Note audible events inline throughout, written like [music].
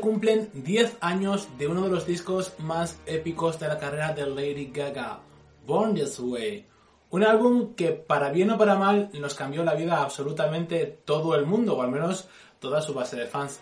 cumplen 10 años de uno de los discos más épicos de la carrera de Lady Gaga, Born This Way. Un álbum que para bien o para mal nos cambió la vida a absolutamente todo el mundo, o al menos toda su base de fans.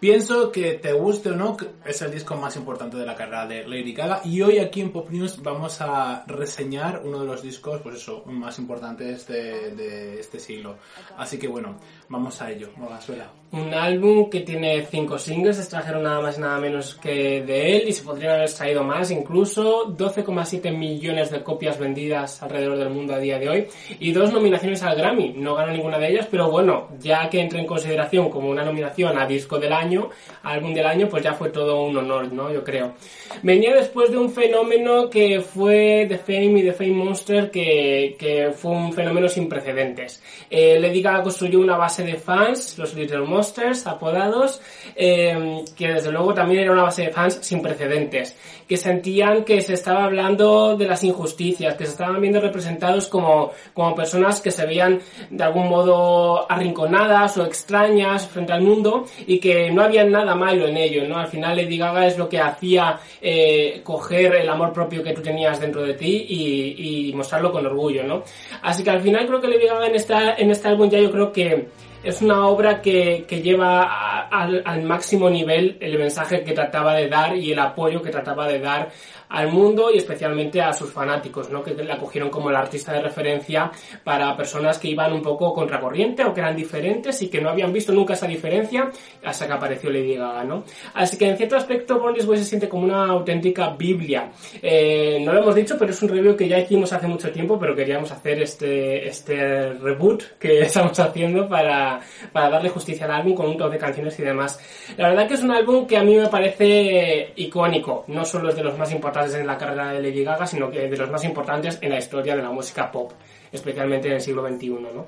Pienso que te guste o no, es el disco más importante de la carrera de Lady Gaga y hoy aquí en Pop News vamos a reseñar uno de los discos, pues eso, más importantes de, de este siglo. Así que bueno, vamos a ello, Morganzuela. Un álbum que tiene cinco singles, extrajeron nada más y nada menos que de él y se podrían haber extraído más, incluso 12,7 millones de copias vendidas alrededor del mundo a día de hoy y dos nominaciones al Grammy. No ganó ninguna de ellas, pero bueno, ya que entra en consideración como una nominación a disco del año, álbum del año, pues ya fue todo un honor, ¿no? Yo creo. Venía después de un fenómeno que fue The Fame y The Fame Monster, que, que fue un fenómeno sin precedentes. Eh, Lady Gaga construyó una base de fans, los Little Monsters, apodados, eh, que desde luego también era una base de fans sin precedentes, que sentían que se estaba hablando de las injusticias, que se estaban viendo representados como, como personas que se veían de algún modo arrinconadas o extrañas frente al mundo y que no había nada malo en ello, ¿no? Al final Lady Gaga es lo que hacía eh, coger el amor propio que tú tenías dentro de ti y, y mostrarlo con orgullo, ¿no? Así que al final creo que Lady Gaga en, esta, en este álbum ya yo creo que es una obra que, que lleva a- al, máximo nivel el mensaje que trataba de dar y el apoyo que trataba de dar al mundo y especialmente a sus fanáticos, ¿no? que la cogieron como la artista de referencia para personas que iban un poco contracorriente o que eran diferentes y que no habían visto nunca esa diferencia hasta que apareció Lady Gaga. ¿no? Así que en cierto aspecto Born This Way se siente como una auténtica Biblia. Eh, no lo hemos dicho, pero es un review que ya hicimos hace mucho tiempo, pero queríamos hacer este, este reboot que [laughs] estamos haciendo para, para darle justicia al álbum con un top de canciones y demás. La verdad que es un álbum que a mí me parece icónico, no solo es de los más importantes en la carrera de Lady Gaga, sino que de los más importantes en la historia de la música pop, especialmente en el siglo XXI. ¿no?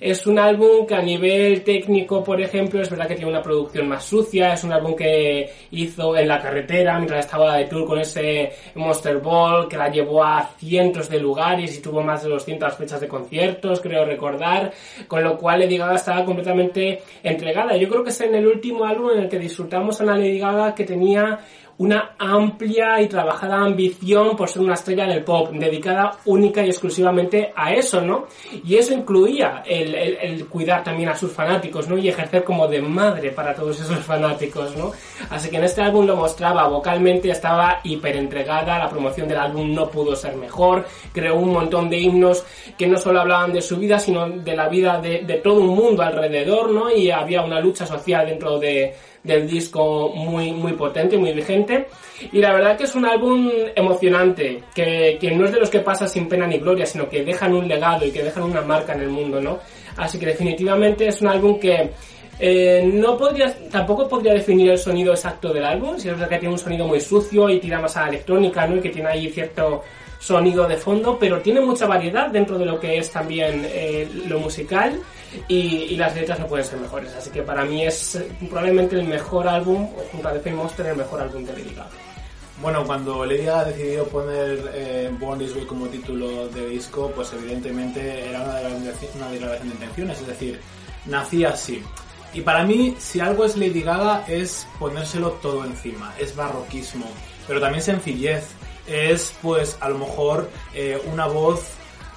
Es un álbum que a nivel técnico, por ejemplo, es verdad que tiene una producción más sucia, es un álbum que hizo en la carretera mientras estaba de tour con ese Monster Ball, que la llevó a cientos de lugares y tuvo más de 200 fechas de conciertos, creo recordar, con lo cual Lady Gaga estaba completamente entregada. Yo creo que es en el último álbum en el que disfrutamos a una Lady Gaga que tenía una amplia y trabajada ambición por ser una estrella del pop, dedicada única y exclusivamente a eso, ¿no? Y eso incluía el, cuidar también a sus fanáticos, ¿no? Y ejercer como de madre para todos esos fanáticos, ¿no? Así que en este álbum lo mostraba vocalmente, estaba hiper entregada, la promoción del álbum no pudo ser mejor, creó un montón de himnos que no solo hablaban de su vida, sino de la vida de, de todo un mundo alrededor, ¿no? Y había una lucha social dentro de, del disco muy, muy potente, muy vigente. Y la verdad que es un álbum emocionante, que, que no es de los que pasa sin pena ni gloria, sino que dejan un legado y que dejan una marca en el mundo, ¿no? Así que definitivamente es un álbum que eh, no podría, tampoco podría definir el sonido exacto del álbum, si es verdad que tiene un sonido muy sucio y tira más a la electrónica, ¿no? Y que tiene ahí cierto sonido de fondo, pero tiene mucha variedad dentro de lo que es también eh, lo musical y, y las letras no pueden ser mejores. Así que para mí es probablemente el mejor álbum, junto a The Fame Monster, el mejor álbum de Lady Gaga. Bueno, cuando Lady Gaga decidió poner eh, Born This Way como título de disco, pues evidentemente era una una declaración de intenciones, es decir, nacía así. Y para mí, si algo es Lady Gaga, es ponérselo todo encima, es barroquismo, pero también sencillez, es pues a lo mejor eh, una voz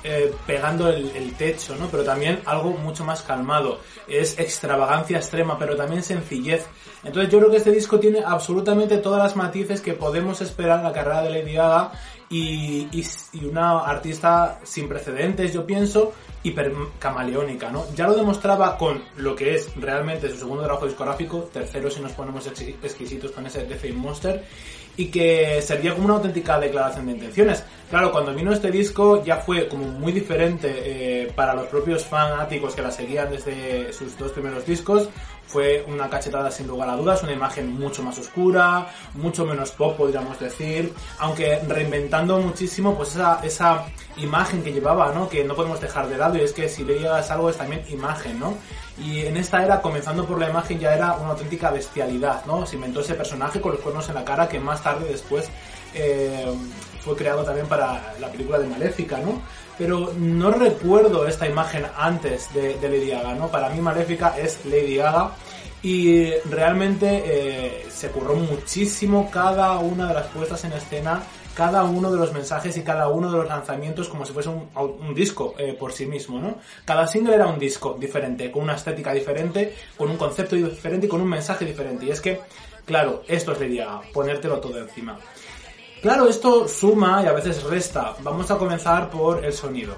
eh, pegando el, el techo, ¿no? Pero también algo mucho más calmado. Es extravagancia extrema, pero también sencillez. Entonces yo creo que este disco tiene absolutamente todas las matices que podemos esperar en la carrera de Lady Gaga y, y, y una artista sin precedentes, yo pienso, hiper camaleónica, ¿no? Ya lo demostraba con lo que es realmente su segundo trabajo discográfico, tercero si nos ponemos exquisitos con ese The Fame Monster, y que servía como una auténtica declaración de intenciones. Claro, cuando vino este disco ya fue como muy diferente eh, para los propios fanáticos que la seguían desde sus dos primeros discos. Fue una cachetada sin lugar a dudas, una imagen mucho más oscura, mucho menos pop podríamos decir, aunque reinventando muchísimo pues esa, esa imagen que llevaba, ¿no? Que no podemos dejar de lado y es que si le llegas algo es también imagen, ¿no? Y en esta era, comenzando por la imagen, ya era una auténtica bestialidad, ¿no? Se inventó ese personaje con los cuernos en la cara que más tarde después eh, fue creado también para la película de Maléfica, ¿no? Pero no recuerdo esta imagen antes de, Lady Gaga, ¿no? Para mí Maléfica es Lady Gaga y realmente eh, se curró muchísimo cada una de las puestas en escena cada uno de los mensajes y cada uno de los lanzamientos como si fuese un, disco eh, por sí mismo, ¿no? Cada single era un disco diferente, con una estética diferente, con un concepto diferente y con un mensaje diferente. Y es que, claro, esto Gaga, ponértelo todo encima. Claro, esto suma y a veces resta. Vamos a comenzar por el sonido.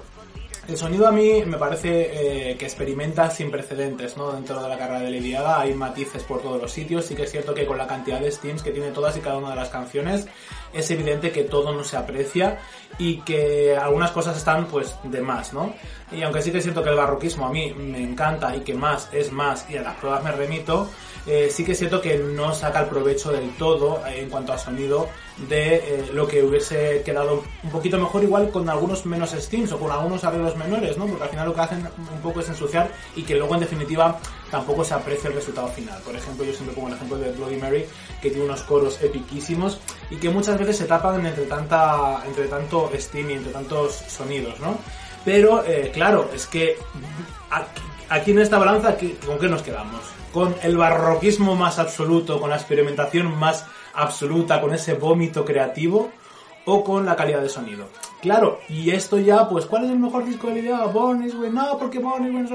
El sonido a mí me parece eh, que experimenta sin precedentes, ¿no? Dentro de la carrera de Lady Gaga hay matices por todos los sitios, sí que es cierto que con la cantidad de steams que tiene todas y cada una de las canciones, es evidente que todo no se aprecia y que algunas cosas están pues de más, ¿no? Y aunque sí que es cierto que el barroquismo a mí me encanta y que más es más y a las pruebas me remito, eh, sí que es cierto que no saca el provecho del todo eh, en cuanto a sonido de eh, lo que hubiese quedado un poquito mejor igual con algunos menos steams o con algunos arreglos menores, ¿no? Porque al final lo que hacen un poco es ensuciar y que luego en definitiva tampoco se aprecia el resultado final. Por ejemplo, yo siempre pongo el ejemplo de Bloody Mary, que tiene unos coros epiquísimos y que muchas veces se tapan entre tanta entre tanto steam y entre tantos sonidos, ¿no? Pero, claro, es que aquí, en esta balanza, ¿con qué nos quedamos? con el barroquismo más absoluto, con la experimentación más absoluta, con ese vómito creativo, o con la calidad de sonido. Claro, y esto ya, pues, ¿cuál es el mejor disco de la idea? Born is no, porque Born is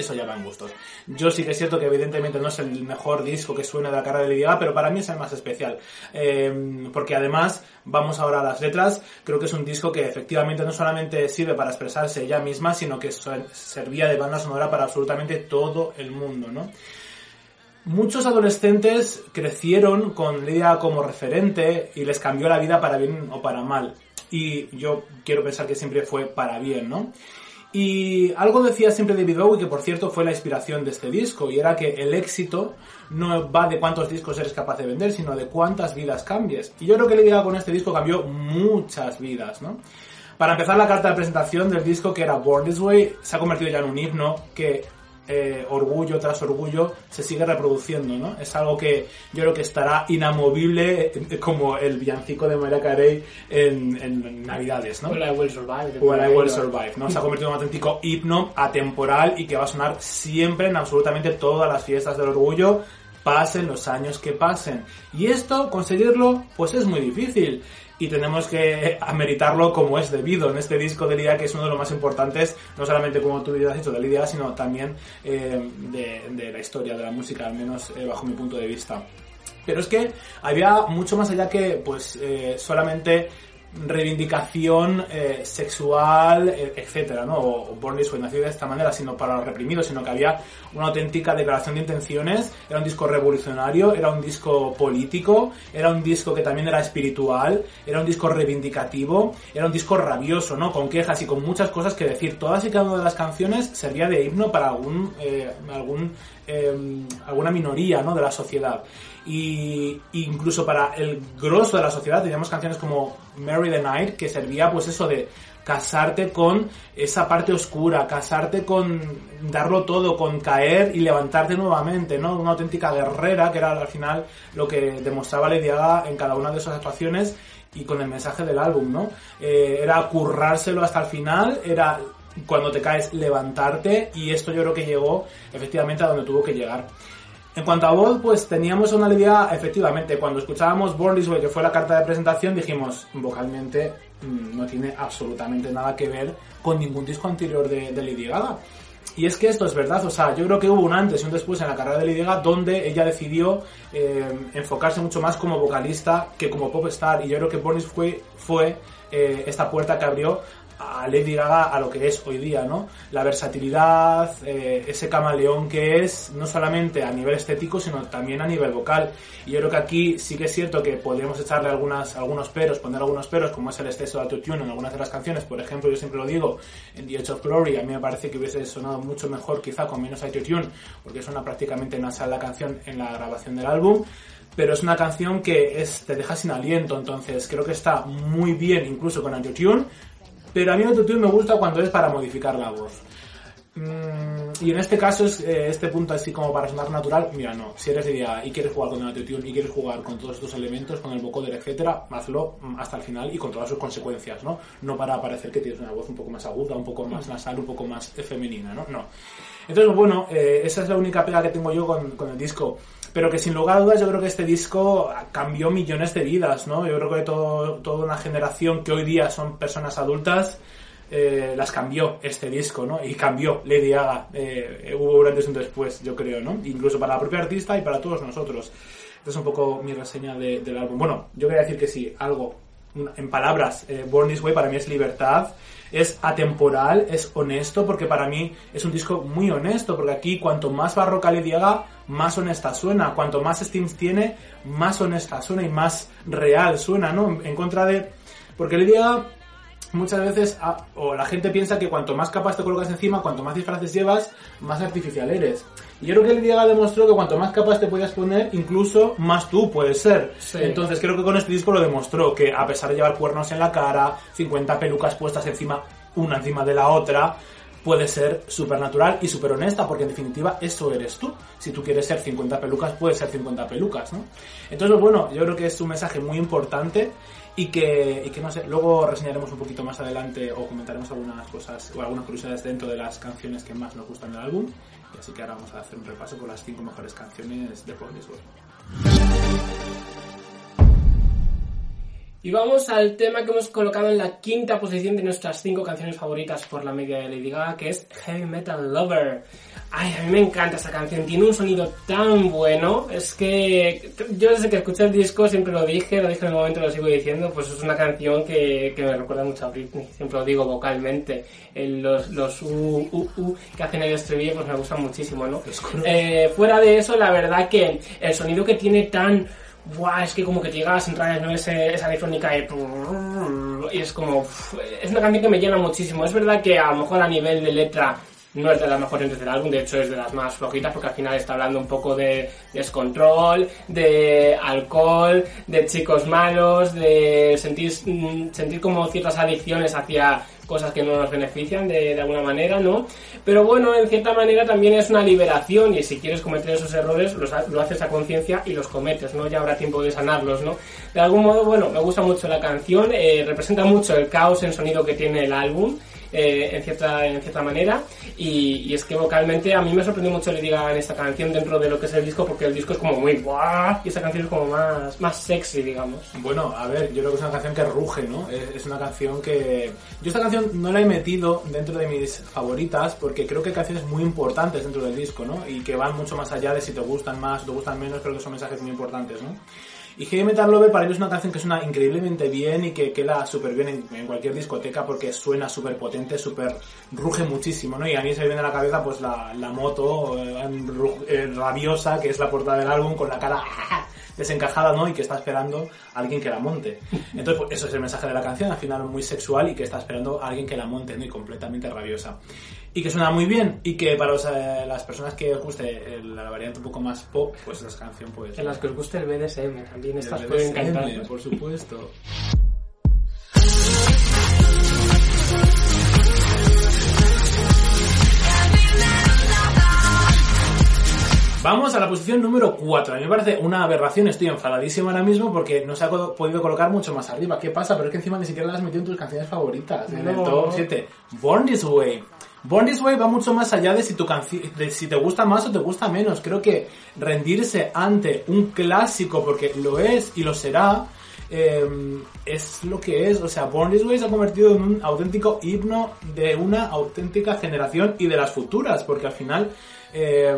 Eso ya va en gustos. Yo sí que es cierto que evidentemente no es el mejor disco que suena de la carrera de Lady pero para mí es el más especial. Eh, porque además, vamos ahora a las letras, creo que es un disco que efectivamente no solamente sirve para expresarse ella misma, sino que servía de banda sonora para absolutamente todo el mundo, ¿no? Muchos adolescentes crecieron con Lidia como referente y les cambió la vida para bien o para mal. Y yo quiero pensar que siempre fue para bien, ¿no? Y algo decía siempre David Bowie, que por cierto fue la inspiración de este disco, y era que el éxito no va de cuántos discos eres capaz de vender, sino de cuántas vidas cambies. Y yo creo que Lady con este disco cambió muchas vidas, ¿no? Para empezar, la carta de presentación del disco, que era Born This Way, se ha convertido ya en un himno que eh, orgullo tras orgullo se sigue reproduciendo, ¿no? Es algo que yo creo que estará inamovible eh, como el villancico de Mariah Carey en, Navidades, ¿no? I Will Survive. I Will Survive, ¿no? Se ha convertido en un auténtico himno atemporal y que va a sonar siempre en absolutamente todas las fiestas del orgullo, pasen los años que pasen. Y esto, conseguirlo, pues es muy difícil y tenemos que ameritarlo como es debido en este disco de Lidia que es uno de los más importantes, no solamente como tú has dicho de Lidia, sino también eh, de, la historia de la música, al menos eh, bajo mi punto de vista. Pero es que había mucho más allá que pues eh, solamente reivindicación eh, sexual, eh, etcétera, ¿no? O, Born This nacido de esta manera, sino para los reprimidos, sino que había una auténtica declaración de intenciones, era un disco revolucionario, era un disco político, era un disco que también era espiritual, era un disco reivindicativo, era un disco rabioso, ¿no? Con quejas y con muchas cosas que decir. Todas y cada una de las canciones servía de himno para algún, eh, algún, alguna minoría, ¿no? De la sociedad y incluso para el grosso de la sociedad teníamos canciones como the Night que servía pues eso de casarte con esa parte oscura, casarte con darlo todo, con caer y levantarte nuevamente, ¿no? Una auténtica guerrera que era al final lo que demostraba Lady Gaga en cada una de esas actuaciones y con el mensaje del álbum, ¿no? Eh, era currárselo hasta el final, era cuando te caes levantarte y esto yo creo que llegó efectivamente a donde tuvo que llegar. En cuanto a voz, pues teníamos una idea, efectivamente, cuando escuchábamos Born This Way, que fue la carta de presentación, dijimos, vocalmente mm, no tiene absolutamente nada que ver con ningún disco anterior de, de Lady Gaga. Y es que esto es verdad, o sea, yo creo que hubo un antes y un después en la carrera de Lady Gaga donde ella decidió eh, enfocarse mucho más como vocalista que como pop star. Y yo creo que Born This Way fue eh, esta puerta que abrió a Lady Gaga a lo que es hoy día, ¿no? La versatilidad, eh, ese camaleón que es, no solamente a nivel estético, sino también a nivel vocal. Y yo creo que aquí sí que es cierto que podríamos echarle algunas, algunos peros, poner algunos peros, como es el exceso de autotune en algunas de las canciones. Por ejemplo, yo siempre lo digo, en The Edge of Glory, a mí me parece que hubiese sonado mucho mejor quizá con menos autotune, porque suena prácticamente nasal la canción en la grabación del álbum pero es una canción que es, te deja sin aliento, entonces creo que está muy bien incluso con autotune, pero a mí el autotune me gusta cuando es para modificar la voz. Mm, y en este caso, es, eh, este punto así como para sonar natural, mira, no, si eres de idea y quieres jugar con el autotune y quieres jugar con todos estos elementos, con el vocoder, etcétera, hazlo mm, hasta el final y con todas sus consecuencias, ¿no? No para parecer que tienes una voz un poco más aguda, un poco más nasal, un poco más femenina, ¿no? No. Entonces, bueno, eh, esa es la única pega que tengo yo con, con el disco pero que sin lugar a dudas yo creo que este disco cambió millones de vidas, ¿no? Yo creo que todo, toda una generación que hoy día son personas adultas eh, las cambió este disco, ¿no? Y cambió Lady Gaga. Eh, hubo un antes y un después, yo creo, ¿no? Incluso para la propia artista y para todos nosotros. Esta es un poco mi reseña del álbum. Bueno, yo quería decir que sí, algo, en palabras, eh, Born This Way para mí es libertad, es atemporal, es honesto, porque para mí es un disco muy honesto, porque aquí cuanto más barroca Gaga, más honesta suena. Cuanto más Steams tiene, más honesta suena y más real suena, ¿no? En, contra de... Porque Gaga muchas veces, o la gente piensa que cuanto más capas te colocas encima, cuanto más disfraces llevas, más artificial eres. Y yo creo que Lady Gaga demostró que cuanto más capas te podías poner, incluso más tú puedes ser. Entonces creo que con este disco lo demostró, que a pesar de llevar cuernos en la cara, 50 pelucas puestas encima, una encima de la otra, puede ser súper natural y súper honesta, porque en definitiva eso eres tú. Si tú quieres ser 50 pelucas, puedes ser 50 pelucas, ¿no? Entonces, bueno, yo creo que es un mensaje muy importante y que, y que no sé, luego reseñaremos un poquito más adelante o comentaremos algunas cosas o algunas curiosidades dentro de las canciones que más nos gustan del álbum. Así que ahora vamos a hacer un repaso por las cinco mejores canciones de Paul y vamos al tema que hemos colocado en la quinta posición de nuestras cinco canciones favoritas por la media de Lady Gaga, que es Heavy Metal Lover. Ay, a mí me encanta esa canción, tiene un sonido tan bueno, es que yo desde que escuché el disco siempre lo dije, lo dije en el momento, lo sigo diciendo, pues es una canción que, que me recuerda mucho a Britney, siempre lo digo vocalmente, los, los u, u, u que hacen el estribillo pues me gustan muchísimo, ¿no? Eh, fuera de eso, la verdad que el sonido que tiene tan Buah, es que como que te llega a ¿no? Ese, esa electrónica de... Y es como... Es una canción que me llena muchísimo. Es verdad que a lo mejor a nivel de letra no es de las mejores del álbum, de hecho es de las más flojitas porque al final está hablando un poco de descontrol, de alcohol, de chicos malos, de sentir, mm, sentir como ciertas adicciones hacia cosas que no nos benefician de, alguna manera, ¿no? Pero bueno, en cierta manera también es una liberación y si quieres cometer esos errores los, lo haces a conciencia y los cometes, ¿no? Ya habrá tiempo de sanarlos, ¿no? De algún modo, bueno, me gusta mucho la canción, eh, representa mucho el caos en sonido que tiene el álbum eh, en, cierta, en cierta manera. Y, es que vocalmente a mí me sorprendió mucho le diga en esta canción dentro de lo que es el disco, porque el disco es como muy guau y esta canción es como más, más sexy, digamos. Bueno, a ver, yo creo que es una canción que ruge, ¿no? Es, una canción que. Yo esta canción no la he metido dentro de mis favoritas porque creo que hay canciones muy importantes dentro del disco, ¿no? Y que van mucho más allá de si te gustan más o te gustan menos, creo que son mensajes muy importantes, ¿no? Y Heavy Metal Lover para ellos es una canción que suena increíblemente bien y que queda súper bien en, cualquier discoteca porque suena súper potente, súper ruge muchísimo, ¿no? Y a mí se me viene a la cabeza pues la, la moto eh, eh, rabiosa, que es la portada del álbum, con la cara desencajada, ¿no? Y que está esperando a alguien que la monte. Entonces, pues, eso es el mensaje de la canción, al final muy sexual y que está esperando a alguien que la monte, ¿no? Y completamente rabiosa y que suena muy bien y que para eh, las personas que os guste la variante un poco más pop, pues esa canción pues... En las que os guste el BDSM también, estas pueden encantar. Por supuesto. Vamos a la posición número 4. A mí me parece una aberración, estoy enfadadísimo ahora mismo porque no se ha podido colocar mucho más arriba. ¿Qué pasa? Pero es que encima ni siquiera las has metido en tus canciones favoritas. En el top 7. Born This Way. Born Way va mucho más allá de si, tu de si te gusta más o te gusta menos. Creo que rendirse ante un clásico, porque lo es y lo será, em, es lo que es. O sea, Born Way se ha convertido en un auténtico himno de una auténtica generación y de las futuras, porque al final eh,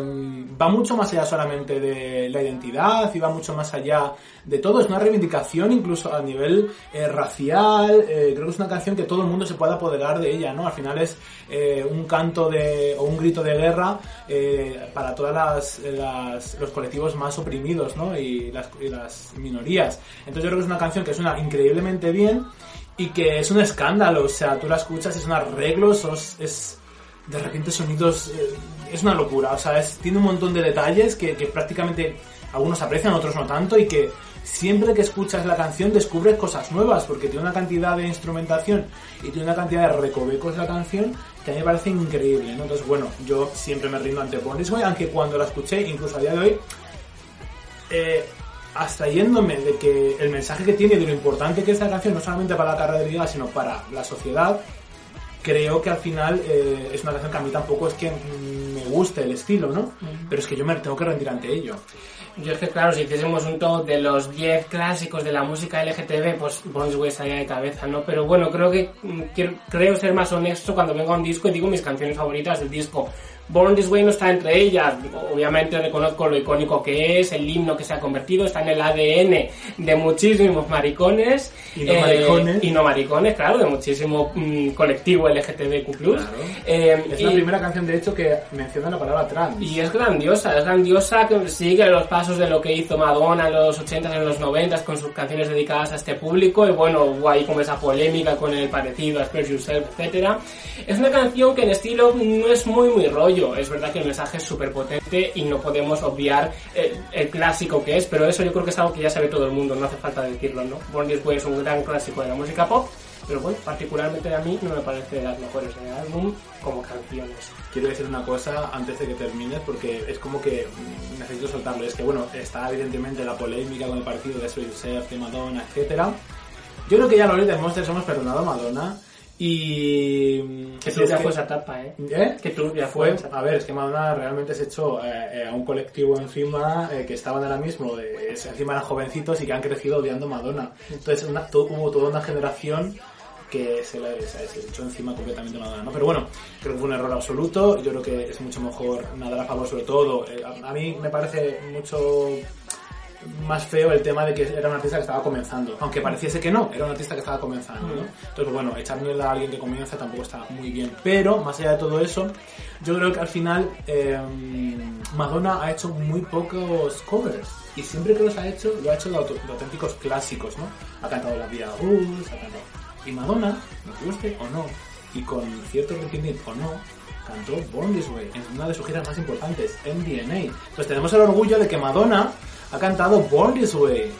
va mucho más allá solamente de la identidad y va mucho más allá de todo. Es una reivindicación incluso a nivel eh, racial. eh, creo que es una canción que todo el mundo se puede apoderar de ella, ¿no? Al final es eh, un canto de, o un grito de guerra eh, para todas las, las- los colectivos más oprimidos, ¿no? Y las, y las minorías. Entonces yo creo que es una canción que suena increíblemente bien y que es un escándalo. O sea, tú la escuchas, es un arreglo, sos- es de repente sonidos eh, es una locura o sea es- tiene un montón de detalles que, prácticamente algunos aprecian otros no tanto y que siempre que escuchas la canción descubres cosas nuevas porque tiene una cantidad de instrumentación y tiene una cantidad de recovecos la canción que a mí me parece increíble ¿no? entonces bueno yo siempre me rindo ante Born aunque cuando la escuché incluso a día de hoy eh, abstrayéndome de que el mensaje que tiene de lo importante que es la canción no solamente para la carrera de Liga sino para la sociedad creo que al final eh, es una canción que a mí tampoco es que me guste el estilo, ¿no? Pero es que yo me tengo que rendir ante ello. Yo es que, claro, si hiciésemos un top de los 10 clásicos de la música LGTB, pues This Way estaría de cabeza, ¿no? Pero bueno, creo que mm, quiero- creo ser más honesto cuando vengo a un disco y digo mis canciones favoritas del disco. Born This Way no está entre ellas. Obviamente reconozco lo icónico que es, el himno que se ha convertido, está en el ADN de muchísimos maricones. Y no maricones. Y no maricones, claro, de muchísimo mm, colectivo LGTBQ+. Claro. Eh, Es y- la primera canción, de hecho, que menciona la palabra trans. y es grandiosa, es grandiosa, que sigue los pasos de lo que hizo Madonna en los 80s, en los 90s, con sus canciones dedicadas a este público, y bueno, hubo ahí como esa polémica con el parecido a Express Yourself, etcétera. Es una canción que en estilo no es muy, muy rollo, es verdad que el mensaje es súper potente y no podemos obviar el, el clásico que es, pero eso yo creo que es algo que ya sabe todo el mundo, no hace falta decirlo, ¿no? Born This Way es un gran clásico de la música pop, pero bueno, particularmente a mí no me parece de las mejores del álbum como canciones. Quiero decir una cosa antes de que termines, porque es como que mm, necesito soltarlo. Es que, bueno, está evidentemente la polémica con el partido de Sweet Yourself, de Madonna, etcétera. Yo creo que ya los de Monsters hemos perdonado a Madonna. Y. mm, Que turbia que- fue esa etapa, ¿eh? ¿Eh? Que turbia fue, fue esa a ver, es que Madonna realmente se echó eh, eh, a un colectivo encima eh, que estaban ahora mismo, eh, encima eran jovencitos y que han crecido odiando Madonna. Entonces una- to- hubo toda una generación que se, le, echó encima completamente Madonna, ¿no? Pero bueno, creo que fue un error absoluto, yo creo que es mucho mejor nadar a favor sobre todo. a, a mí me parece mucho más feo el tema de que era un artista que estaba comenzando, aunque pareciese que no, era un artista que estaba comenzando, ¿no? Entonces, bueno, echarle a alguien que comienza tampoco está muy bien. Pero, más allá de todo eso, yo creo que al final eh, Madonna ha hecho muy pocos covers. Y siempre que los ha hecho, lo ha hecho de, auténticos clásicos, ¿no? Ha cantado La Vía Rules, ha cantado... Y Madonna, nos guste o no, y con cierto requisito o no, cantó Born This Way en una de sus giras más importantes, MDNA. Entonces tenemos el orgullo de que Madonna ha cantado Born This Way.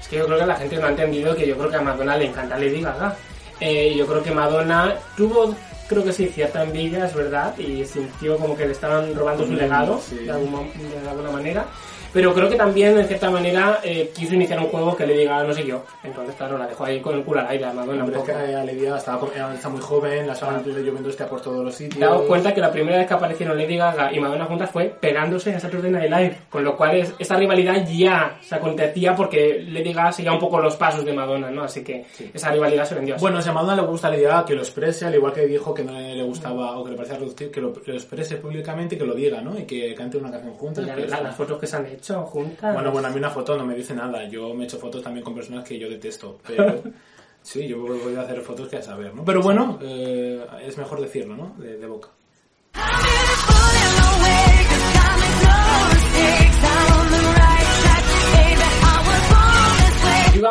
Es que yo creo que la gente no ha entendido que yo creo que a Madonna le encanta Lady Gaga. Eh, yo creo que Madonna tuvo, creo que sí, cierta envidia, es verdad, y sintió como que le estaban robando su Mm, legado, sí. de, alguna, de alguna manera. Pero creo que también, en cierta manera, eh, quiso iniciar un juego que Lady Gaga no siguió. Entonces, claro, la dejó ahí con el culo al aire Madonna Hombre, es que eh, Olivia estaba, com- eh, está muy joven, la saga de Juventus está por todos los sitios. dado cuenta que la primera vez que aparecieron Lady Gaga y Madonna juntas fue pegándose en Saturday Night Live, con lo cual es- esta rivalidad ya se acontecía porque Lady Gaga seguía un poco los pasos de Madonna, ¿no? Así que esa rivalidad se vendió así. Bueno, si a Madonna le gusta la idea que lo exprese, al igual que dijo que no le gustaba o que le parecía reducir, que lo, que lo exprese públicamente que lo diga, ¿no? Y que cante una canción juntas. La- la- las fotos que se han hecho juntas. Bueno, bueno, a mí una foto no me dice nada. Yo me he hecho fotos también con personas que yo detesto. Pero [laughs] sí, yo voy a hacer fotos que a saber, ¿no? Pero bueno, eh, es mejor decirlo, ¿no? De, de boca.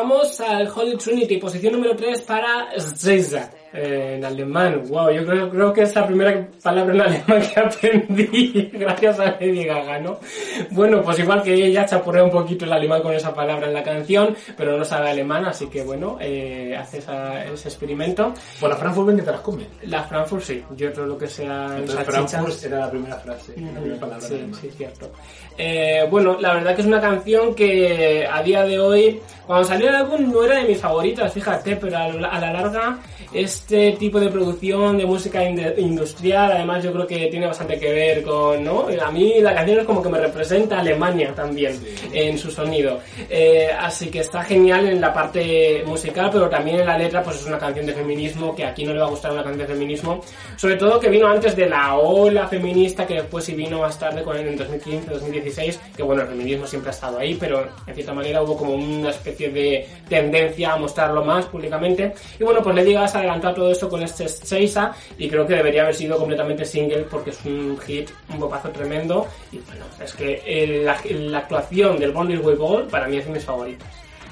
Vamos al Holy Trinity, posición número 3 para eh, en alemán. Wow, yo creo, creo que es la primera palabra en alemán que aprendí [laughs] gracias a Lady Gaga, ¿no? Bueno, pues igual que ella chapurrea un poquito el alemán con esa palabra en la canción, pero no sabe alemán, así que bueno, eh, hace esa- ese experimento. Por la Frankfurt ven que te las come. La Frankfurt sí, yo creo lo que sea Entonces Frankfurt era la primera frase, la primera palabra. Sí, en alemán. sí, cierto. Eh, bueno, la verdad que es una canción que a día de hoy, cuando salió el álbum no era de mis favoritas, fíjate, pero a la larga este tipo de producción de música ind- industrial, además yo creo que tiene bastante que ver con, ¿no? A mí la canción es como que me representa Alemania también en su sonido. Eh, así que está genial en la parte musical, pero también en la letra pues es una canción de feminismo que aquí no le va a gustar una canción de feminismo, sobre todo que vino antes de la ola feminista que después sí vino más tarde con en 2015, 2016, que bueno, el feminismo siempre ha estado ahí, pero en cierta manera hubo como una especie de tendencia a mostrarlo más públicamente. Y bueno, pues Lady Gaga se adelantó a todo esto con este Seisa y creo que debería haber sido completamente single porque es un hit, un bopazo tremendo. Y bueno, es que eh, la, la actuación del Born This Way Ball para mí es de mis favoritas.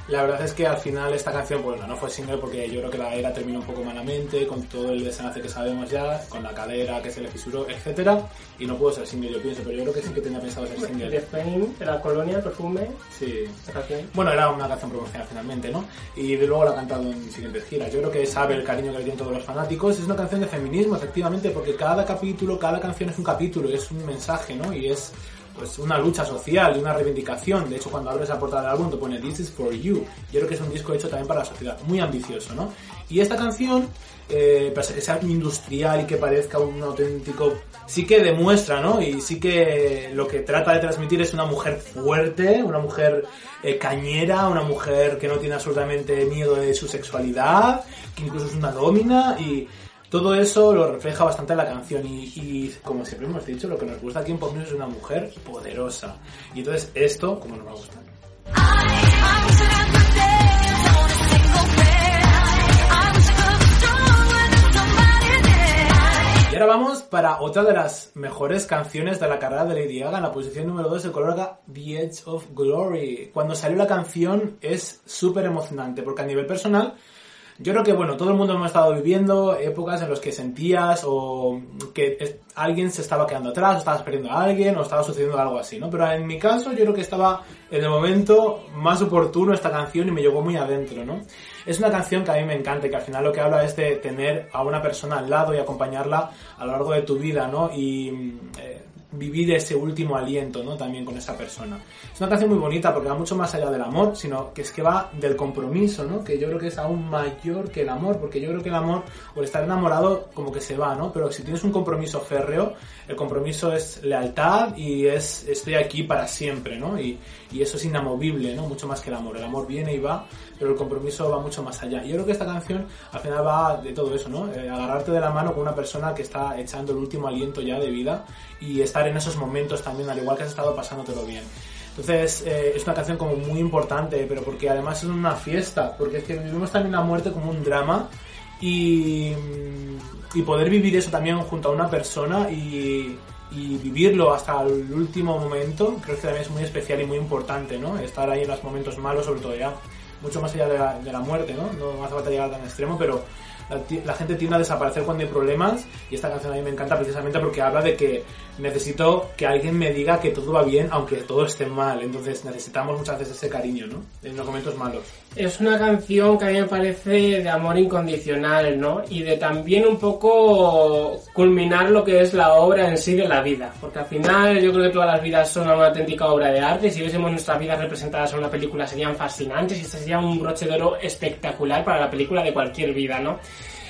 La verdad es que al final esta canción, bueno, no fue single porque yo creo que la era terminó un poco malamente, con todo el desenlace que sabemos ya, con la cadera que se le fisuró, etcétera, y no pudo ser single, yo pienso, pero yo creo que sí que tenía pensado ser De single. Spain, de la colonia, perfume, Sí. canción. Bueno, era una canción promocional finalmente, ¿no? Y de luego la ha cantado en siguientes giras. Yo creo que sabe el cariño que le tienen todos los fanáticos. Es una canción de feminismo, efectivamente, porque cada capítulo, cada canción es un capítulo, es un mensaje, ¿no? Y es pues una lucha social y una reivindicación. De hecho, cuando abres la portada del álbum te pone This is for you. Yo creo que es un disco hecho también para la sociedad, muy ambicioso, ¿no? Y esta canción, eh, pese que sea industrial y que parezca un auténtico, sí que demuestra, ¿no? Y sí que lo que trata de transmitir es una mujer fuerte, una mujer eh, cañera, una mujer que no tiene absolutamente miedo de su sexualidad, que incluso es una domina y todo eso lo refleja bastante la canción y, como siempre hemos dicho, lo que nos gusta aquí en Pop es una mujer poderosa. Y entonces esto, como nos va a gustar. Y ahora vamos para otra de las mejores canciones de la carrera de Lady Gaga. En la posición número 2 se coloca The Edge of Glory. Cuando salió la canción es súper emocionante porque a nivel personal yo creo que, bueno, todo el mundo hemos estado viviendo épocas en las que sentías o que alguien se estaba quedando atrás, o estabas perdiendo a alguien, o estaba sucediendo algo así, ¿no? Pero en mi caso, yo creo que estaba en el momento más oportuno esta canción y me llegó muy adentro, ¿no? Es una canción que a mí me encanta que al final lo que habla es de tener a una persona al lado y acompañarla a lo largo de tu vida, ¿no? Y eh, vivir ese último aliento, ¿no? También con esa persona. Es una canción muy bonita porque va mucho más allá del amor, sino que es que va del compromiso, ¿no? Que yo creo que es aún mayor que el amor, porque yo creo que el amor, o el estar enamorado, como que se va, ¿no? Pero si tienes un compromiso férreo, el compromiso es lealtad y es estoy aquí para siempre, ¿no? Y, y eso es inamovible, ¿no? Mucho más que el amor. El amor viene y va, pero el compromiso va mucho más allá. Yo creo que esta canción al final va de todo eso, ¿no? Eh, agarrarte de la mano con una persona que está echando el último aliento ya de vida y estar en esos momentos también, al igual que has estado pasándotelo bien. Entonces eh, es una canción como muy importante, pero porque además es una fiesta, porque es que vivimos también la muerte como un drama y, y poder vivir eso también junto a una persona y, y vivirlo hasta el último momento, creo que también es muy especial y muy importante, ¿no? Estar ahí en los momentos malos, sobre todo ya, mucho más allá de la, de la muerte, ¿no? No hace falta llegar tan extremo, pero la, la gente tiende a desaparecer cuando hay problemas y esta canción a mí me encanta precisamente porque habla de que necesito que alguien me diga que todo va bien aunque todo esté mal, entonces necesitamos muchas veces ese cariño, ¿no? En los momentos malos. Es una canción que a mí me parece de amor incondicional, ¿no? Y de también un poco culminar lo que es la obra en sí de la vida. Porque al final yo creo que todas las vidas son una auténtica obra de arte. Si viésemos nuestras vidas representadas en una película serían fascinantes y este sería un broche de oro espectacular para la película de cualquier vida, ¿no?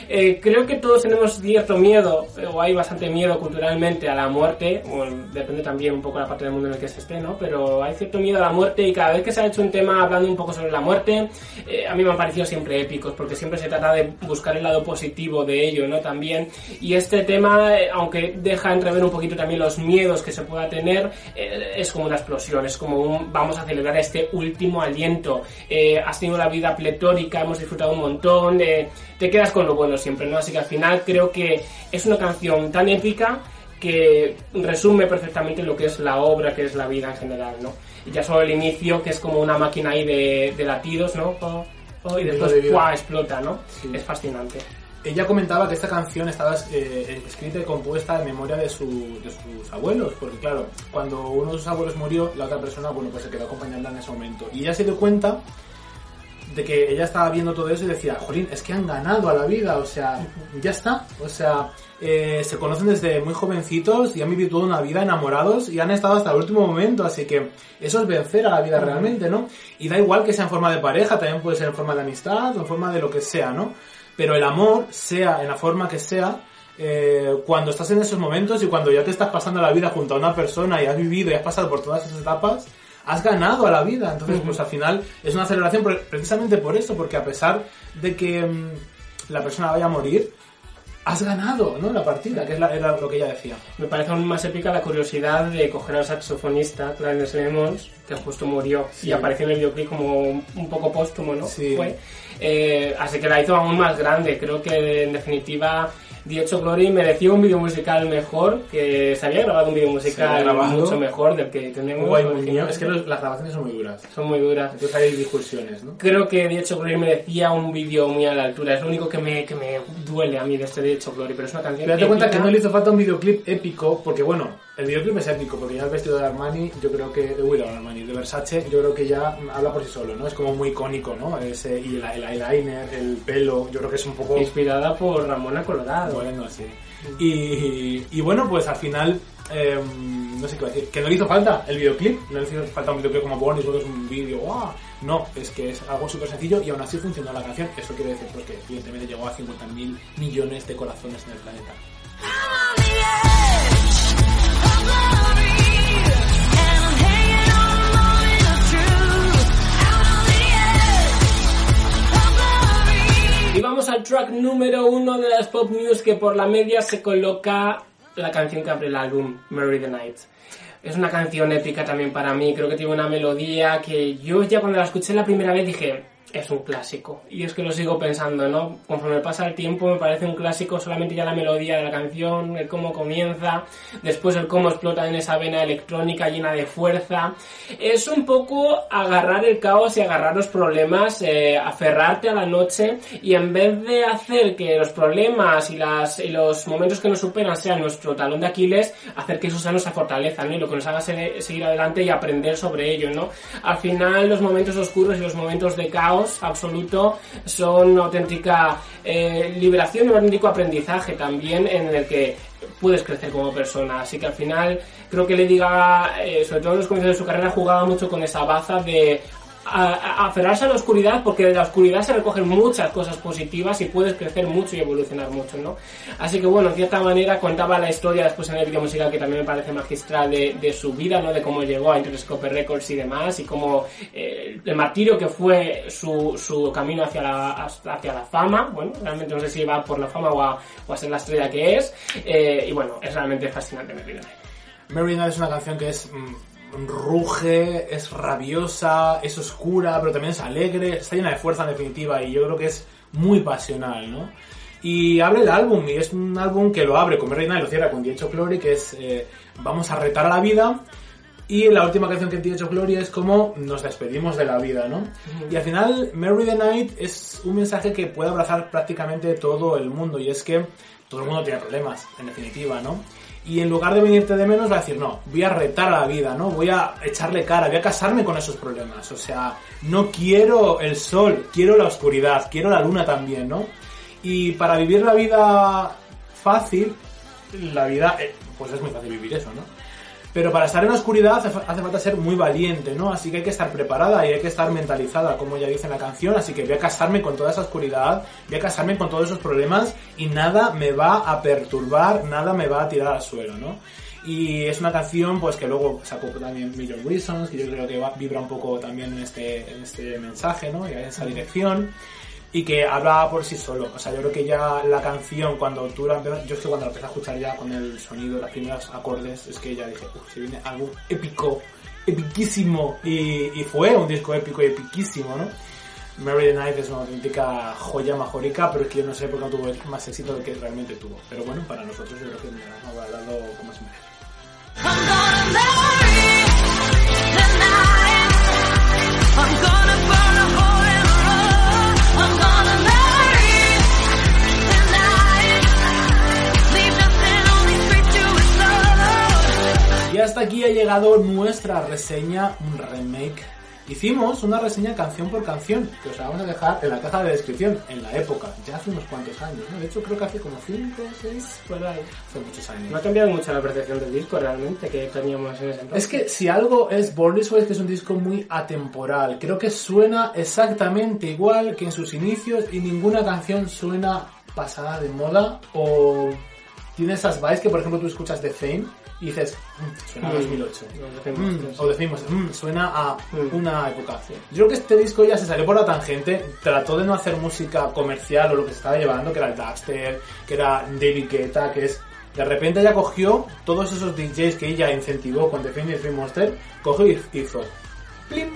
Eh, creo que todos tenemos cierto miedo, eh, o hay bastante miedo culturalmente a la muerte, bueno, depende también un poco de la parte del mundo en el que se esté, ¿no? Pero hay cierto miedo a la muerte y cada vez que se ha hecho un tema hablando un poco sobre la muerte, eh, a mí me han parecido siempre épicos, porque siempre se trata de buscar el lado positivo de ello, ¿no? También, y este tema, aunque deja entrever un poquito también los miedos que se pueda tener, es como una explosión, es como un vamos a celebrar este último aliento, has tenido la vida pletórica, hemos disfrutado un montón, eh, te quedas con lo bueno siempre, ¿no? Así que al final creo que es una canción tan épica que resume perfectamente lo que es la obra, que es la vida en general, ¿no? Y ya solo el inicio, que es como una máquina ahí de, de latidos, ¿no? Oh, oh, y después de. ¡fua! explota, ¿no? Sí. Es fascinante. Ella comentaba que esta canción estaba eh, escrita y compuesta en memoria de, su- de sus abuelos, porque claro, cuando uno de sus abuelos murió, la otra persona, bueno, pues se quedó acompañándola en ese momento. Y ella se dio cuenta de que ella estaba viendo todo eso y decía, jolín, es que han ganado a la vida, o sea, ya está, o sea, eh, se conocen desde muy jovencitos y han vivido toda una vida enamorados y han estado hasta el último momento, así que eso es vencer a la vida realmente, ¿no? Y da igual que sea en forma de pareja, también puede ser en forma de amistad o en forma de lo que sea, ¿no? Pero el amor, sea en la forma que sea, eh, cuando estás en esos momentos y cuando ya te estás pasando la vida junto a una persona y has vivido y has pasado por todas esas etapas, has ganado a la vida. Entonces, pues al final es una celebración precisamente por eso, porque a pesar de que mm, la persona vaya a morir, has ganado, ¿no? La partida, que es era lo que ella decía. Me parece aún más épica la curiosidad de coger al saxofonista, Clarence Lemons, que justo murió y apareció en el videoclip como un poco póstumo, ¿no? Sí. Eh, así que la hizo aún más grande. Creo que en definitiva The Hecho Glory merecía un vídeo musical mejor, que se había grabado un vídeo musical mucho mejor del que tenemos. es que las grabaciones son muy duras. Son muy duras. Entonces hay discusiones, ¿no? Creo que The Hecho Glory merecía un vídeo muy a la altura. Es lo único que me, que me duele a mí de este The Hecho Glory, pero es una canción Pero date cuenta que no le hizo falta un videoclip épico, porque bueno, el videoclip es épico, porque ya el vestido de Armani, yo creo que, de Will Armani, de Versace, yo creo que ya habla por sí solo, ¿no? Es como muy icónico, ¿no? Ese, y el, el eyeliner, el pelo, yo creo que es un poco... Inspirada por Ramona Colorado. Bueno, sí. Y, y bueno, pues al final, em, no sé qué decir, que no le hizo falta el videoclip, no le hizo falta un videoclip como Bonnie, solo es un vídeo, ¡wow! No, es que es algo súper sencillo y aún así funcionó la canción. Eso quiere decir pues, que evidentemente llegó a 50.000 millones de corazones en el planeta. Y vamos al track número uno de las pop news que por la media se coloca la canción que abre el álbum, Mary the Night. Es una canción épica también para mí, creo que tiene una melodía que yo ya cuando la escuché la primera vez dije, es un clásico. Y es que lo sigo pensando, ¿no? Conforme pasa el tiempo me parece un clásico solamente ya la melodía de la canción, el cómo comienza, después el cómo explota en esa vena electrónica llena de fuerza. Es un poco agarrar el caos y agarrar los problemas, eh, aferrarte a la noche y en vez de hacer que los problemas y, las, y los momentos que nos superan sean nuestro talón de Aquiles, hacer que eso sea nuestra fortaleza, ¿no? Y lo que nos haga seguir adelante y aprender sobre ello, ¿no? Al final los momentos oscuros y los momentos de caos absoluto, son auténtica eh, liberación un auténtico aprendizaje también en el que puedes crecer como persona. Así que al final creo que le diga, eh, sobre todo en los comienzos de su carrera, jugaba mucho con esa baza de a, aferrarse a la oscuridad porque de la oscuridad se recogen muchas cosas positivas y puedes crecer mucho y evolucionar mucho, ¿no? Así que bueno, en cierta manera contaba la historia después en el vídeo musical que también me parece magistral de, de, su vida, ¿no? De cómo llegó a Interscope Records y demás y cómo eh, el martirio que fue su, su camino hacia la, hacia la fama, bueno, realmente no sé si va por la fama o a, o a ser la estrella que es eh, y bueno, es realmente fascinante Mary Mary es una canción que es... Ruge, es rabiosa, es oscura, pero también es alegre, está llena de fuerza en definitiva y yo creo que es muy pasional, ¿no? Y abre el álbum y es un álbum que lo abre con Reina y lo cierra con Diecho Glory, que es eh, vamos a retar a la vida. Y la última canción que tiene Glory es como nos despedimos de la vida, ¿no? Y al final, Mary the Night es un mensaje que puede abrazar prácticamente todo el mundo y es que todo el mundo tiene problemas, en definitiva, ¿no? y en lugar de venirte de menos va a decir, no, voy a retar a la vida, ¿no? Voy a echarle cara, voy a casarme con esos problemas. O sea, no quiero el sol, quiero la oscuridad, quiero la luna también, ¿no? Y para vivir la vida fácil, la vida, eh, pues es muy fácil vivir eso, ¿no? Pero para estar en la oscuridad hace, falta ser muy valiente, ¿no? Así que hay que estar preparada y hay que estar mentalizada, como ya dice en la canción. Así que voy a casarme con toda esa oscuridad, voy a casarme con todos esos problemas y nada me va a perturbar, nada me va a tirar al suelo, ¿no? Y es una canción pues que luego sacó también Million Reasons, que yo creo que vibra un poco también en este, en este mensaje, ¿no? Y en esa dirección y que habla por sí solo. O sea, yo creo que ya la canción, cuando tú la empiezas, yo es que cuando la empecé a escuchar ya con el sonido, los primeros acordes, es que ya dije, uff, se viene algo épico, epiquísimo. Y, y, fue un disco épico y epiquísimo, ¿no? Mary the Night es una auténtica joya majorica, pero es que yo no sé por qué no tuvo más éxito del que realmente tuvo. Pero bueno, para nosotros yo creo que me ha dado como se merece. Llegado nuestra reseña, un remake hicimos una reseña canción por canción, que os la vamos a dejar en la caja de descripción, en la época, ya hace unos cuantos años, ¿no? De hecho, creo que hace como 5 o 6, Por ahí. hace muchos años. No ha cambiado mucho la percepción del disco realmente que teníamos en ese entonces. Es que si algo es Born This Way es que es un disco muy atemporal. Creo que suena exactamente igual que en sus inicios y ninguna canción suena pasada de moda o tiene esas vibes que por ejemplo tú escuchas de Fame y dices, "Mm, suena a Mm. 2008. Nos decimos Mm, eso. o decimos, "Mm, suena a Mm. una época. Yo creo que este disco ya se salió por la tangente, trató de no hacer música comercial o lo que se estaba llevando, que era el Dubster, que era David Guetta, que es... De repente ya cogió todos esos DJs que ella incentivó con y Free Monster, cogió y hizo plim,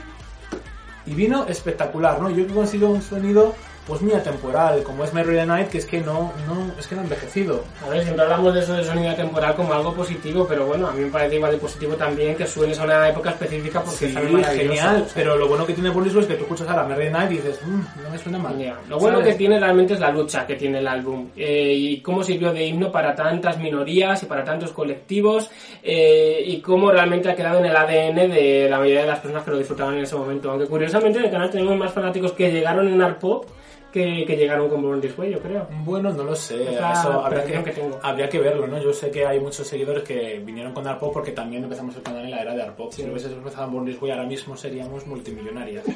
y vino espectacular, ¿no? Yo que consigo un sonido pues muy atemporal, como es Mary the Night, que es que no, no, es que no ha envejecido. A ver, siempre hablamos de eso de sonido temporal como algo positivo, pero bueno, a mí me parece igual de positivo también que suene a una época específica porque Sí, es genial, O sea, pero lo bueno que tiene Police es que tú escuchas ahora Mary the Night y dices, "Mm, no me suena mal. Ya. Lo bueno ¿Sabes? que tiene realmente es la lucha que tiene el álbum eh, y cómo sirvió de himno para tantas minorías y para tantos colectivos eh, y cómo realmente ha quedado en el ADN de la mayoría de las personas que lo disfrutaban en ese momento. Aunque curiosamente en el canal tenemos más fanáticos que llegaron en Art Pop que, que llegaron con Born This Way, yo creo. Bueno, no lo sé, eso habría que, que tengo. habría que verlo, ¿no? Yo sé que hay muchos seguidores que vinieron con Arpop porque también empezamos el canal en la era de Arpop. Si no hubiésemos empezado Born This Way, ahora mismo seríamos multimillonarios. [laughs]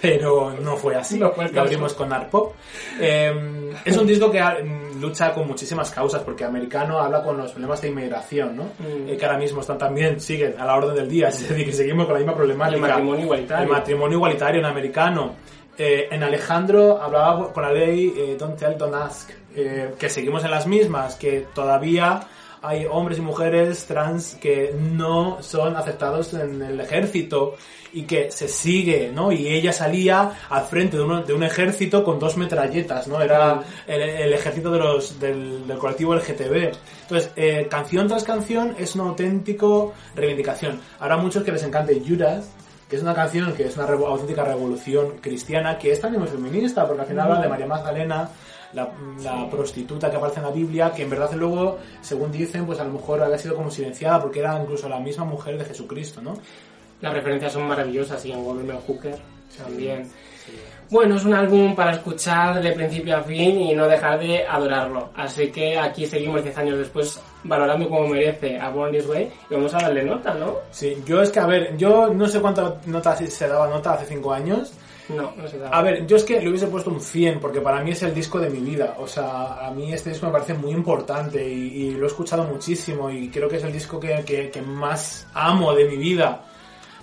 Pero no fue así. No fue Lo abrimos con Arpop. Eh, es un disco que mm, lucha con muchísimas causas, porque americano habla con los problemas de inmigración, ¿no? Mm. Eh, que ahora mismo están también, siguen a la orden del día, [laughs] es decir, que seguimos con la misma problemática. El matrimonio igualitario. El matrimonio igualitario en americano. Eh, en Alejandro hablaba con la ley eh, Don't Tell, Don't Ask, eh, que seguimos en las mismas, que todavía hay hombres y mujeres trans que no son aceptados en el ejército y que se sigue, ¿no? Y ella salía al frente de, uno- de un ejército con dos metralletas, ¿no? Era el, el ejército de los, del, del colectivo LGTB. Entonces, eh, canción tras canción es una auténtico reivindicación. Habrá muchos que les encante Judas, que es una canción que es una revo- auténtica revolución cristiana, que es también muy feminista, porque al final habla de María Magdalena, la, la prostituta que aparece en la Biblia, que en verdad luego, según dicen, pues a lo mejor había sido como silenciada, porque era incluso la misma mujer de Jesucristo, ¿no? Las referencias son maravillosas y en Woman Hooker también. Bueno, es un álbum para escuchar de principio a fin y no dejar de adorarlo. Así que aquí seguimos 10 años después valorando como merece a Born This Way y vamos a darle nota, ¿no? Sí, yo es que, a ver, yo no sé cuánta nota se daba nota hace cinco años, No, no se da. A ver, yo es que le hubiese puesto un 100 porque para mí es el disco de mi vida. O sea, a mí este disco me parece muy importante y, y lo he escuchado muchísimo y creo que es el disco que, que- que más amo de mi vida.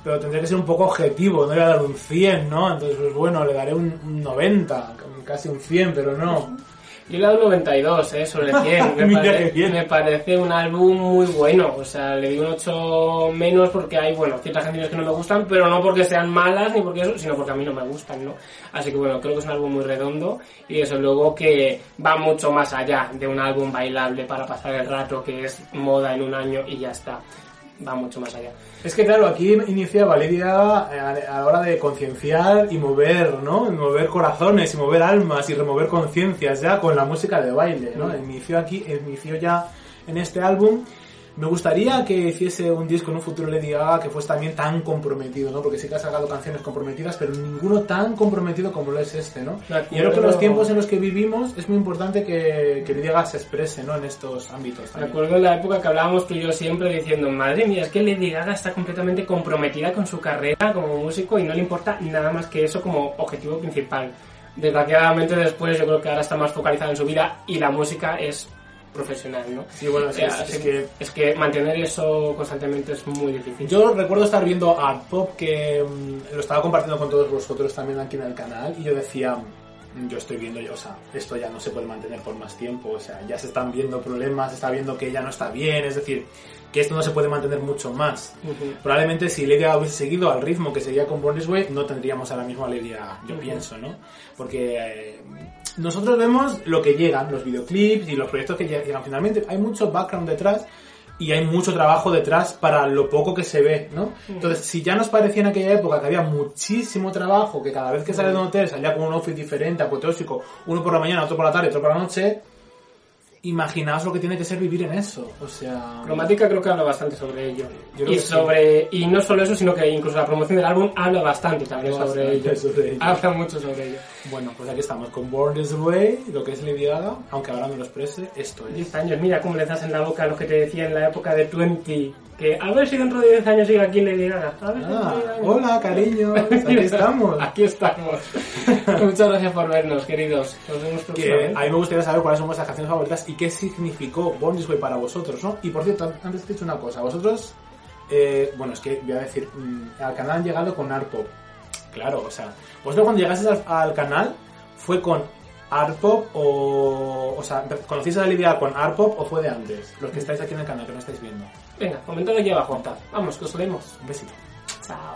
Pero tendría que ser un poco objetivo, no le voy a dar un 100, ¿no? Entonces, pues bueno, le daré un, un 90, casi un 100, pero no. Yo le he dado un 92, ¿eh? Sobre [laughs] 100. Me, Mira pare- qué bien. me parece un álbum muy bueno. O sea, le di un 8 menos porque hay, bueno, ciertas canciones que no me gustan, pero no porque sean malas ni porque eso, sino porque a mí no me gustan, ¿no? Así que bueno, creo que es un álbum muy redondo y desde luego que va mucho más allá de un álbum bailable para pasar el rato que es moda en un año y ya está. Va mucho más allá. Es que claro, aquí inicia Valeria a, a la hora de concienciar y mover, ¿no? Mover corazones y mover almas y remover conciencias ya con la música de baile, ¿no? Mm. Inició aquí, inició ya en este álbum. Me gustaría que hiciese un disco en un futuro Lady Gaga que fuese también tan comprometido, ¿no? Porque sí que ha sacado canciones comprometidas, pero ninguno tan comprometido como lo es este, ¿no? Y creo que en los tiempos en los que vivimos es muy importante que, que Lady Gaga se exprese, ¿no? En estos ámbitos Me también. acuerdo en la época que hablábamos tú y yo siempre diciendo, madre mía, es que Lady Gaga está completamente comprometida con su carrera como músico y no le importa nada más que eso como objetivo principal. Desgraciadamente después yo creo que ahora está más focalizada en su vida y la música es profesional, ¿no? Sí, bueno, sí, Eh, es- que es que mantener eso constantemente es muy difícil. Yo recuerdo estar viendo Art Pop que mm, lo estaba compartiendo con todos vosotros también aquí en el canal y yo decía, mm, yo estoy viendo, o sea, esto ya no se puede mantener por más tiempo, o sea, ya se están viendo problemas, se está viendo que ya no está bien, es decir, que esto no se puede mantener mucho más. Probablemente si Gaga hubiese seguido al ritmo que seguía con Born This Way, no tendríamos ahora mismo a Gaga, yo pienso, ¿no? Porque eh, nosotros vemos lo que llegan, los videoclips y los proyectos que llegan finalmente. Hay mucho background detrás y hay mucho trabajo detrás para lo poco que se ve, ¿no? Entonces, si ya nos parecía en aquella época que había muchísimo trabajo, que cada vez que sale de un hotel salía con un outfit diferente, apoteósico, uno por la mañana, otro por la tarde, otro por la noche, imaginaos lo que tiene que ser vivir en eso. O sea. Cromática creo que habla bastante sobre ello. Yo Y que sí. sobre y no solo eso, sino que incluso la promoción del álbum habla bastante también sobre bastante ello. sobre ello. Habla mucho sobre ello. Bueno, pues aquí estamos con Born This Way, lo que es Gaga, aunque ahora no lo exprese, esto es. 10 años, mira cómo le das en la boca a lo que te decía en la época de 20. Que a ver si dentro de 10 años sigue aquí Lady Gaga. A ver si Ah, de 10 años. hola, cariños, aquí estamos. [laughs] Aquí estamos. [laughs] Muchas gracias por vernos, queridos. Nos vemos Que a mí me gustaría saber cuáles son vuestras canciones favoritas y qué significó Born This Way para vosotros, ¿no? Y por cierto, antes te he dicho una cosa, vosotros, eh, bueno, es que voy a decir, mm, al canal han llegado con Art Pop. Claro, o sea, vosotros cuando llegasteis al, al canal, ¿fue con Art Pop o, o sea, conocéis a la Lidia con Art Pop o fue de antes? Los que estáis aquí en el canal, que no estáis viendo. Venga, comentad aquí abajo. Vamos, que os leemos. Un besito. Chao.